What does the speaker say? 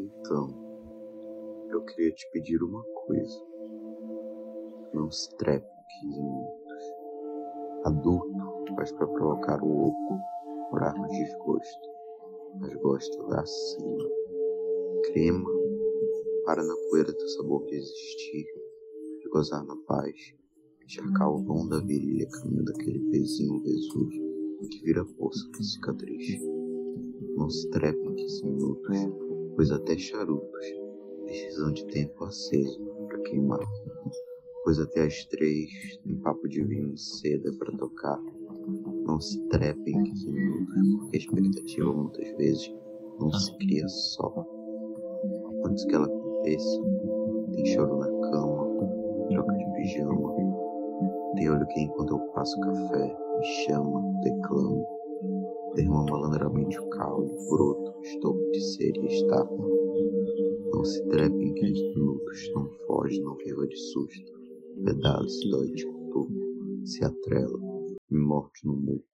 Então, eu queria te pedir uma coisa. Não se trepe 15 minutos. Adulto faz para provocar o louco, morar no desgosto, mas gosta da cima. Crema para na poeira teu sabor de existir, de gozar na paz, encharcar o vão da virilha caminho daquele pezinho Vesúvio que vira força de cicatriz. Não se trepe em 15 minutos, pois até charutos precisam de tempo aceso para queimar. Pois até as três tem papo de vinho e seda para tocar. Não se trepe em 15 minutos, porque a expectativa muitas vezes não se cria só. Antes que ela aconteça, tem choro na cama, troca de pijama, tem olho que enquanto eu passo café, me chama, declama, derrama malandramente o caldo, broto, estou de ser e estar. Não se trepe em 15 minutos, não foge, não viva de susto, pedala se dói de coturno, se atrela, me morte no muco,